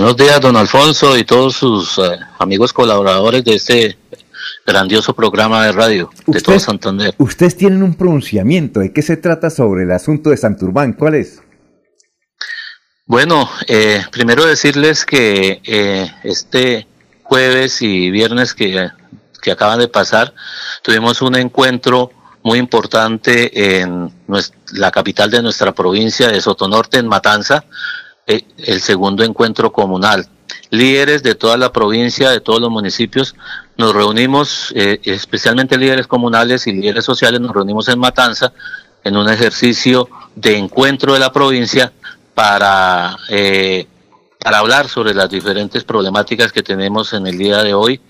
Buenos días, don Alfonso y todos sus eh, amigos colaboradores de este grandioso programa de radio de todo Santander. Ustedes tienen un pronunciamiento. ¿De qué se trata sobre el asunto de Santurbán? ¿Cuál es? Bueno, eh, primero decirles que eh, este jueves y viernes que, que acaban de pasar, tuvimos un encuentro muy importante en la capital de nuestra provincia de Sotonorte, en Matanza, el segundo encuentro comunal. Líderes de toda la provincia, de todos los municipios, nos reunimos, eh, especialmente líderes comunales y líderes sociales, nos reunimos en Matanza en un ejercicio de encuentro de la provincia para, eh, para hablar sobre las diferentes problemáticas que tenemos en el día de hoy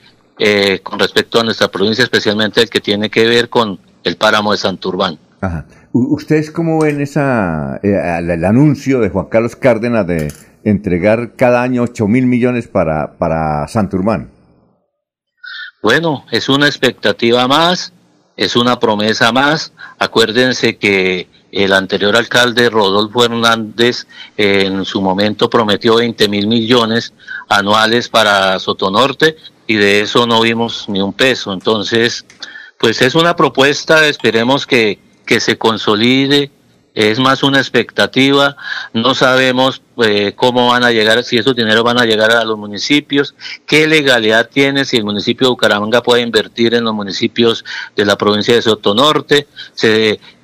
con respecto a nuestra provincia, especialmente el que tiene que ver con el páramo de Santurbán. Ajá. ¿Ustedes cómo ven esa, eh, el, anuncio de Juan Carlos Cárdenas de entregar cada año 8 mil millones para, para Santurbán? Bueno, es una expectativa más, es una promesa más. Acuérdense que el anterior alcalde Rodolfo Hernández en su momento prometió 20 mil millones anuales para Sotonorte y de eso no vimos ni un peso. Entonces, pues es una propuesta, esperemos que, que se consolide, es más una expectativa, no sabemos eh, cómo van a llegar, si esos dineros van a llegar a los municipios, qué legalidad tiene si el municipio de Bucaramanga puede invertir en los municipios de la provincia de Sotonorte,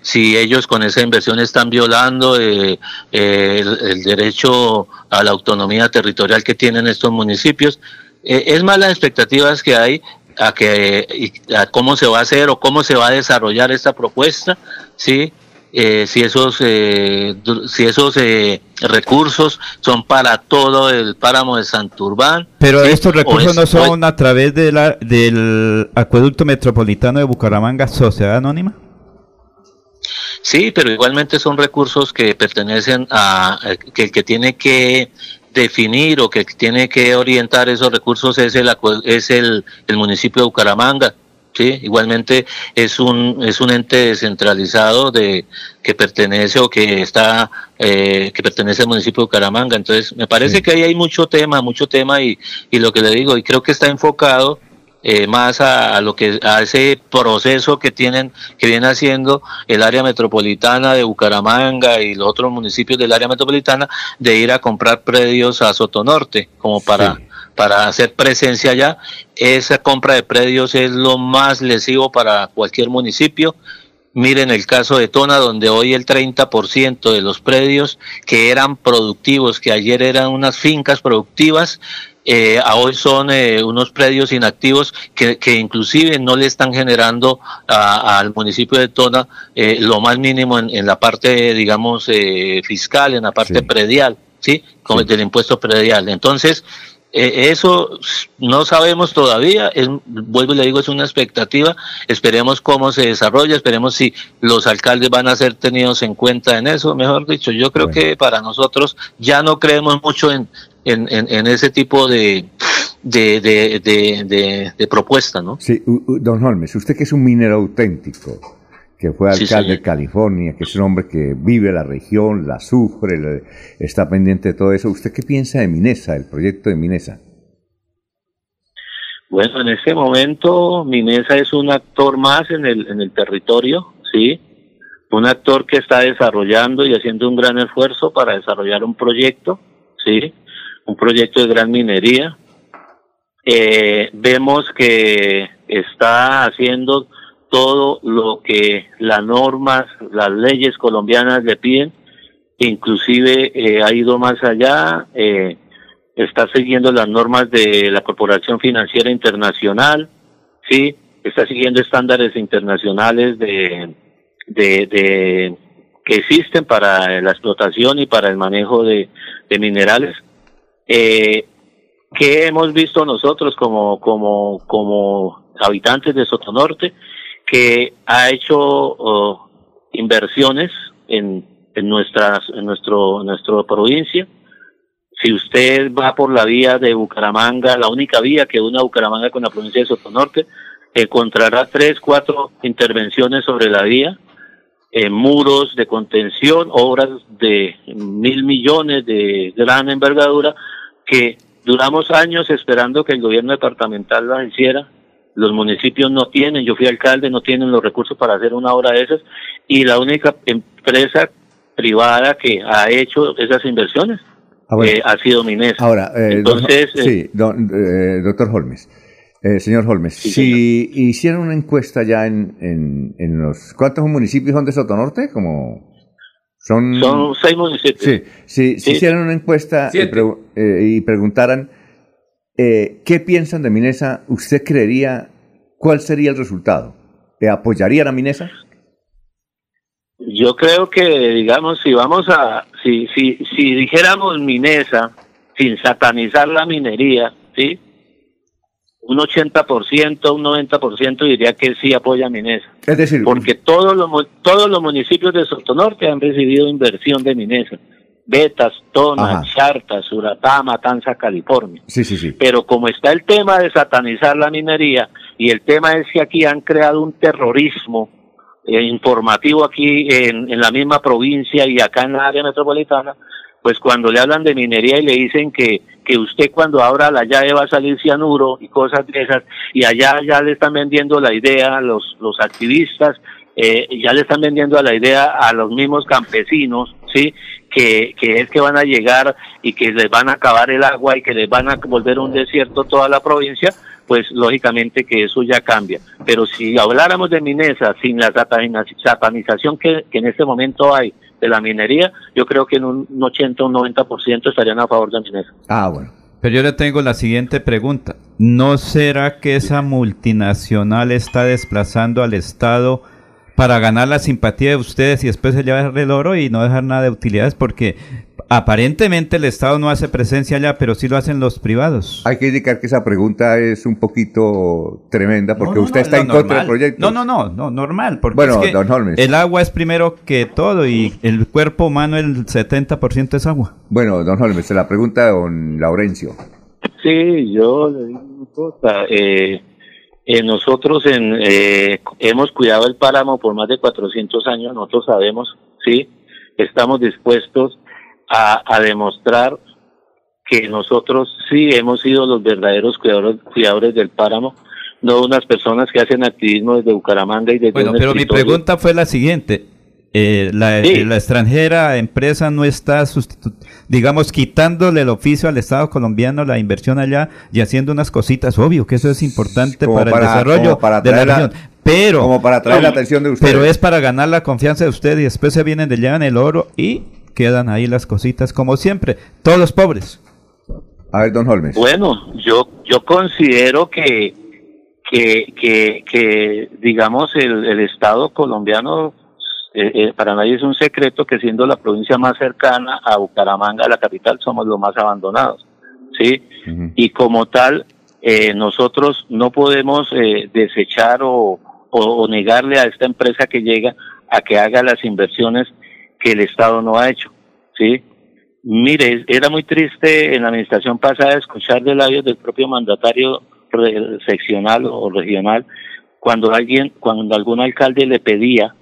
si ellos con esa inversión están violando eh, eh, el, derecho a la autonomía territorial que tienen estos municipios. es más las expectativas que hay a que a cómo se va a hacer o cómo se va a desarrollar esta propuesta, sí, eh, si esos eh, si esos eh, recursos son para todo el páramo de Santurbán. Pero estos recursos no son a través de la, del acueducto metropolitano de Bucaramanga, Sociedad Anónima. Sí, pero igualmente son recursos que pertenecen a que el que tiene que definir o que tiene que orientar esos recursos es el es el, el municipio de Bucaramanga. Sí, igualmente es un es un ente descentralizado de que pertenece o que está eh, que pertenece al municipio de Bucaramanga. Entonces me parece que ahí hay mucho tema, mucho tema y, y lo que le digo y creo que está enfocado eh, más a, lo que a ese proceso que tienen que viene haciendo el área metropolitana de Bucaramanga y los otros municipios del área metropolitana de ir a comprar predios a Sotonorte como para para hacer presencia allá. Esa compra de predios es lo más lesivo para cualquier municipio. Miren el caso de Tona, donde hoy el 30% de los predios que eran productivos, que ayer eran unas fincas productivas, eh, hoy son eh, unos predios inactivos que, que, inclusive no le están generando al municipio de Tona eh, lo más mínimo en, en, la parte, digamos, eh, fiscal, en la parte predial, ¿sí? Como el del impuesto predial. Entonces, eh, eso no sabemos todavía, es, vuelvo y le digo, es una expectativa, esperemos cómo se desarrolla, esperemos si los alcaldes van a ser tenidos en cuenta en eso, mejor dicho, yo creo que para nosotros ya no creemos mucho en, en, en, ese tipo de, de, de, de, propuesta, ¿no? Sí, don Holmes, usted que es un minero auténtico, que fue alcalde de California, que es un hombre que vive la región, la sufre, está pendiente de todo eso. ¿Usted qué piensa de Minesa, el proyecto de Minesa? Bueno, en ese momento Minesa es un actor más en el, en el territorio, ¿sí? Un actor que está desarrollando y haciendo un gran esfuerzo para desarrollar un proyecto, ¿sí? Un proyecto de gran minería. Eh, vemos que está haciendo todo lo que las normas, las leyes colombianas le piden, inclusive eh, ha ido más allá, eh, está siguiendo las normas de la Corporación Financiera Internacional, sí, está siguiendo estándares internacionales de, de, que existen para la explotación y para el manejo de minerales eh, que hemos visto nosotros como, como, como habitantes de Sotonorte, que ha hecho oh, inversiones en, en, nuestras, en nuestro, nuestra provincia. Si usted va por la vía de Bucaramanga, la única vía que une Bucaramanga con la provincia de Sotonorte, encontrará tres, cuatro intervenciones sobre la vía, eh, muros de contención, obras de mil millones de gran envergadura, que duramos años esperando que el gobierno departamental lo hiciera, los municipios no tienen, yo fui alcalde, no tienen los recursos para hacer una obra de esas, y la única empresa privada que ha hecho esas inversiones ah, eh, ha sido Minesa. Ahora, eh, entonces, sí, doctor Holmes. señor Holmes, si hicieran una encuesta ya en, en, los... ¿Cuántos municipios son de Sotonorte? Como... Son, son seis municipios. Sí, si hicieran una encuesta y, preguntaran qué piensan de Minesa, ¿usted creería cuál sería el resultado? ¿Apoyarían a Minesa? Yo creo que, digamos, si vamos a, si, si, si dijéramos Minesa, sin satanizar la minería, ¿sí? Un 80%, un 90% diría que sí apoya Minesa. Es decir, porque todos los, todos los municipios de Sotonorte han recibido inversión de Minesa. Betas, Tona, Charta, Suratá, Matanza, California. Sí, sí, sí. Pero como está el tema de satanizar la minería y el tema es que aquí han creado un terrorismo eh, informativo aquí en, en la misma provincia y acá en la área metropolitana, pues cuando le hablan de minería y le dicen que, que usted cuando abra la llave va a salir cianuro y cosas de esas, y allá ya le están vendiendo la idea a los, los activistas, eh, ya le están vendiendo la idea a los mismos campesinos, ¿sí? Que, que es que van a llegar y que les van a acabar el agua y que les van a volver un desierto toda la provincia, pues lógicamente que eso ya cambia. Pero si habláramos de Minesa sin la satanización que, en este momento hay de la minería, yo creo que en un 80 o un 90% estarían a favor de Minesa. Ah, bueno. Pero yo le tengo la siguiente pregunta. ¿No será que esa multinacional está desplazando al Estado para ganar la simpatía de ustedes y después se llevar el oro y no dejar nada de utilidades? Porque aparentemente el Estado no hace presencia allá, pero sí lo hacen los privados. Hay que indicar que esa pregunta es un poquito tremenda porque usted está en contra del proyecto. No, no, no, no, normal. Porque bueno, don Holmes. El agua es primero que todo y el cuerpo humano el 70% es agua. Bueno, don Holmes, se la pregunta don Laurencio. Sí, yo le digo una cosa. Eh, eh, nosotros en, eh, hemos cuidado el páramo por más de 400 años, nosotros sabemos, sí, estamos dispuestos a, demostrar que nosotros sí hemos sido los verdaderos cuidadores, cuidadores del páramo, no unas personas que hacen activismo desde Bucaramanga y desde Bueno, pero mi pregunta fue la siguiente. Eh, la, la, extranjera empresa no está, digamos, quitándole el oficio al Estado colombiano la inversión allá y haciendo unas cositas. Obvio que eso es importante para, el desarrollo de la región. Pero, como para traer la atención de ustedes. Pero es para ganar la confianza de ustedes y después se vienen de llevan el oro y quedan ahí las cositas como siempre, todos los pobres. A ver, don Holmes. Bueno, yo, yo considero que, que, que, que digamos, el, el Estado colombiano, eh, eh, para nadie es un secreto que siendo la provincia más cercana a Bucaramanga, la capital, somos los más abandonados, ¿sí? Y como tal, eh, nosotros no podemos desechar o, o negarle a esta empresa que llega a que haga las inversiones que el Estado no ha hecho, ¿sí? Mire, era muy triste en la administración pasada escuchar de labios del propio mandatario seccional o regional cuando alguien, cuando algún alcalde le pedía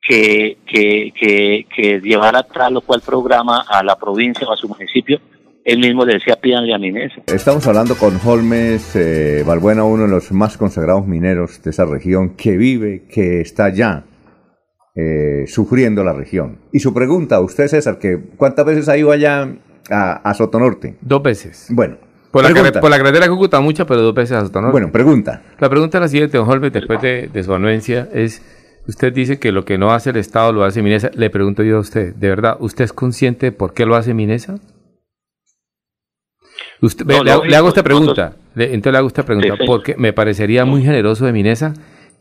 que, que, que, que llevara tal o cual programa a la provincia o a su municipio, él mismo le decía pídanle a Minesa. Estamos hablando con Holmes eh, Balbuena, uno de los más consagrados mineros de esa región, que vive, que está allá eh, sufriendo la región. Y su pregunta, usted César, que ¿cuántas veces ha ido allá a, Sotonorte? Dos veces. Bueno. Por la, por la, carretera Cúcuta muchas, pero dos veces a Sotonorte. Bueno, pregunta. La pregunta es la siguiente, don Holmes, después de, su anuencia, es, usted dice que lo que no hace el Estado lo hace Minesa. Le pregunto yo a usted, ¿de verdad, usted es consciente de por qué lo hace Minesa? Usted, le, hago, esta pregunta, entonces le hago esta pregunta, porque me parecería muy generoso de Minesa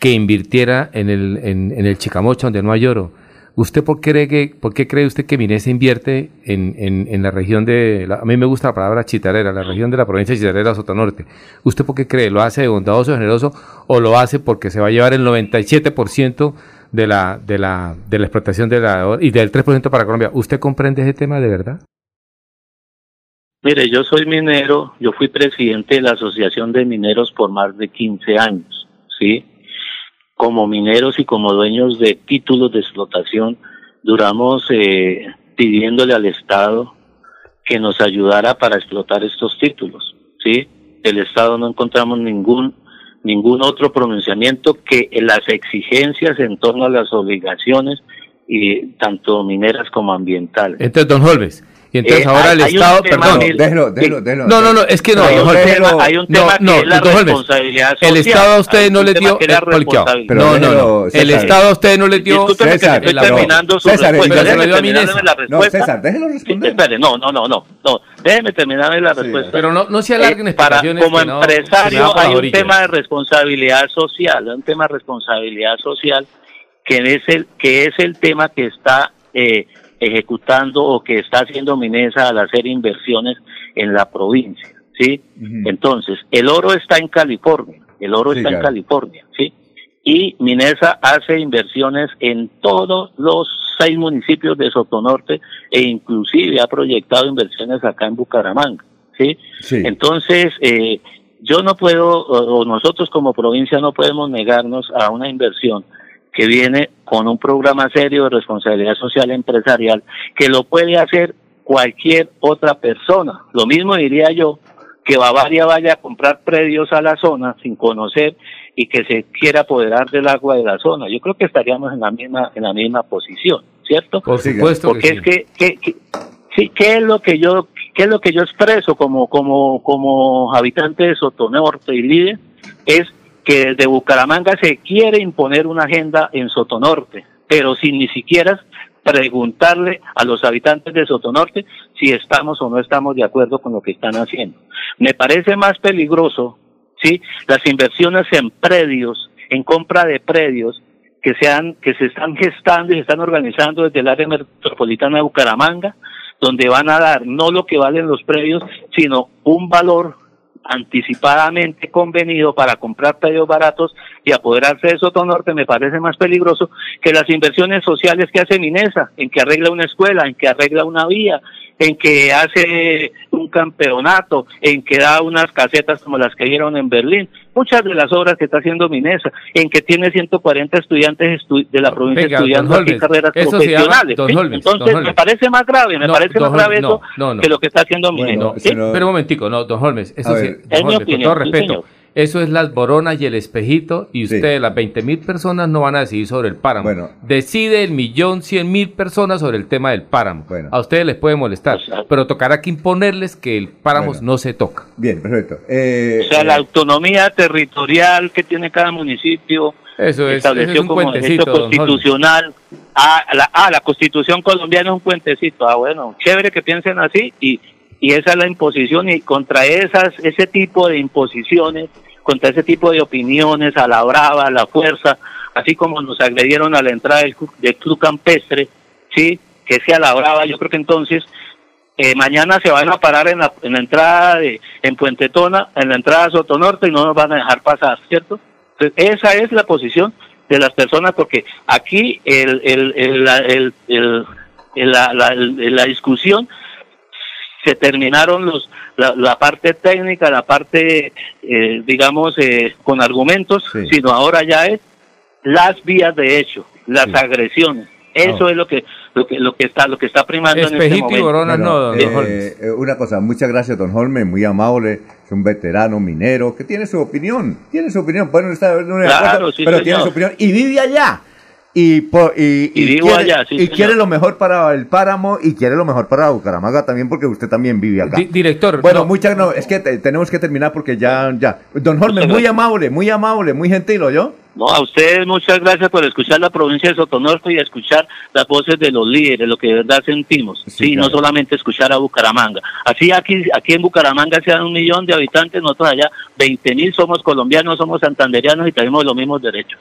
que invirtiera en el, en, el Chicamocha, donde no hay oro. ¿Usted por qué cree, que, por qué cree usted que Minesa invierte en, en, la región de, a mí me gusta la palabra chitarera, la región de la provincia de Chitarera, Sotonorte? ¿Usted por qué cree? ¿Lo hace de bondadoso, generoso o lo hace porque se va a llevar el 97% de la, de la, de la explotación de la, y del 3% para Colombia? ¿Usted comprende ese tema de verdad? Mire, yo soy minero, yo fui presidente de la Asociación de Mineros por más de 15 años, ¿sí? Como mineros y como dueños de títulos de explotación, duramos eh, pidiéndole al Estado que nos ayudara para explotar estos títulos, ¿sí? El Estado no encontramos ningún ningún otro pronunciamiento que las exigencias en torno a las obligaciones y tanto mineras como ambientales. Entonces, don Holmes, y entonces eh, ahora el Estado, perdón, déjelo, déjelo, déjelo, no, no, no, es que no, hay, un tema, hay un tema no, que es la responsabilidad social. El Estado a ustedes no le dio, no, no, no, el Estado a ustedes no le dio, César, que estoy terminando su César, respuesta, déjeme terminarme la respuesta. No, César, déjelo responder. Espere, no, no, no, no, no, déjeme terminarme la respuesta. Pero no, no se alarguen eh, para, Como empresario hay un tema de responsabilidad social, un tema de responsabilidad social que es el, que es el tema que está eh, ejecutando o que está haciendo Minesa al hacer inversiones en la provincia, ¿sí? Entonces, el oro está en California, el oro está en California, ¿sí? Y Minesa hace inversiones en todos los seis municipios de Sotonorte e inclusive ha proyectado inversiones acá en Bucaramanga, ¿sí? Entonces, eh, yo no puedo, o nosotros como provincia no podemos negarnos a una inversión que viene con un programa serio de responsabilidad social empresarial que lo puede hacer cualquier otra persona. Lo mismo diría yo que Bavaria vaya a comprar predios a la zona sin conocer y que se quiera apoderar del agua de la zona. Yo creo que estaríamos en la misma en la misma posición, ¿cierto? Por supuesto. Porque es que, que, sí, ¿qué es lo que yo qué es lo que yo expreso como como como habitante de Sotonorte y líder es que desde Bucaramanga se quiere imponer una agenda en Sotonorte, pero sin ni siquiera preguntarle a los habitantes de Sotonorte si estamos o no estamos de acuerdo con lo que están haciendo. Me parece más peligroso, ¿sí? Las inversiones en predios, en compra de predios, que sean, que se están gestando y se están organizando desde el área metropolitana de Bucaramanga, donde van a dar no lo que valen los predios, sino un valor anticipadamente convenido para comprar predios baratos y apoderarse de Sotonorte me parece más peligroso que las inversiones sociales que hace Minesa, en que arregla una escuela, en que arregla una vía, en que hace un campeonato, en que da unas casetas como las que dieron en Berlín, muchas de las obras que está haciendo Minesa, en que tiene 140 estudiantes de la provincia estudiando aquí carreras profesionales. Entonces, me parece más grave, me parece más grave eso que lo que está haciendo Minesa. Pero un momentico, no, don Holmes, eso sí, es mi opinión, con todo respeto. Eso es las boronas y el espejito y ustedes, las 20 mil personas, no van a decidir sobre el páramo. Bueno. Decide el millón cien mil personas sobre el tema del páramo. Bueno. A ustedes les puede molestar, pero tocará que imponerles que el páramo no se toca. Bien, perfecto. Eh, o sea, la autonomía territorial que tiene cada municipio eso es, estableció un como derecho constitucional. Ah la, ah, la constitución colombiana es un puentecito. Ah, bueno, chévere que piensen así y y esa es la imposición y contra esas ese tipo de imposiciones, contra ese tipo de opiniones a la brava, a la fuerza, así como nos agredieron a la entrada del, club campestre, sí, que sea la brava, yo creo que entonces eh, mañana se van a parar en la, en la entrada de en Puente Tona, en la entrada de Sotonorte y no nos van a dejar pasar, ¿cierto? Entonces, esa es la posición de las personas porque aquí el, el, el la, la, la discusión se terminaron los la, parte técnica, la parte, eh, digamos, eh, con argumentos, sino ahora ya es las vías de hecho, las agresiones. Eso es lo que, lo que lo que está lo que está primando en este momento. no, eh, una cosa, muchas gracias, don Holme, muy amable, es un veterano minero que tiene su opinión, tiene su opinión, bueno, está, claro, pero tiene su opinión y vive allá y, y, quiere, lo mejor para el páramo y quiere lo mejor para Bucaramanga también porque usted también vive acá. director. Bueno, muchas no, es que tenemos que terminar porque ya, ya. Don Jorge, muy amable, muy amable, muy gentil, yo? No, a ustedes muchas gracias por escuchar la provincia de Sotonorte y escuchar las voces de los líderes, lo que de verdad sentimos. Sí, no solamente escuchar a Bucaramanga. Así aquí, aquí en Bucaramanga sean un millón de habitantes, nosotros allá 20 mil somos colombianos, somos santanderianos y tenemos los mismos derechos.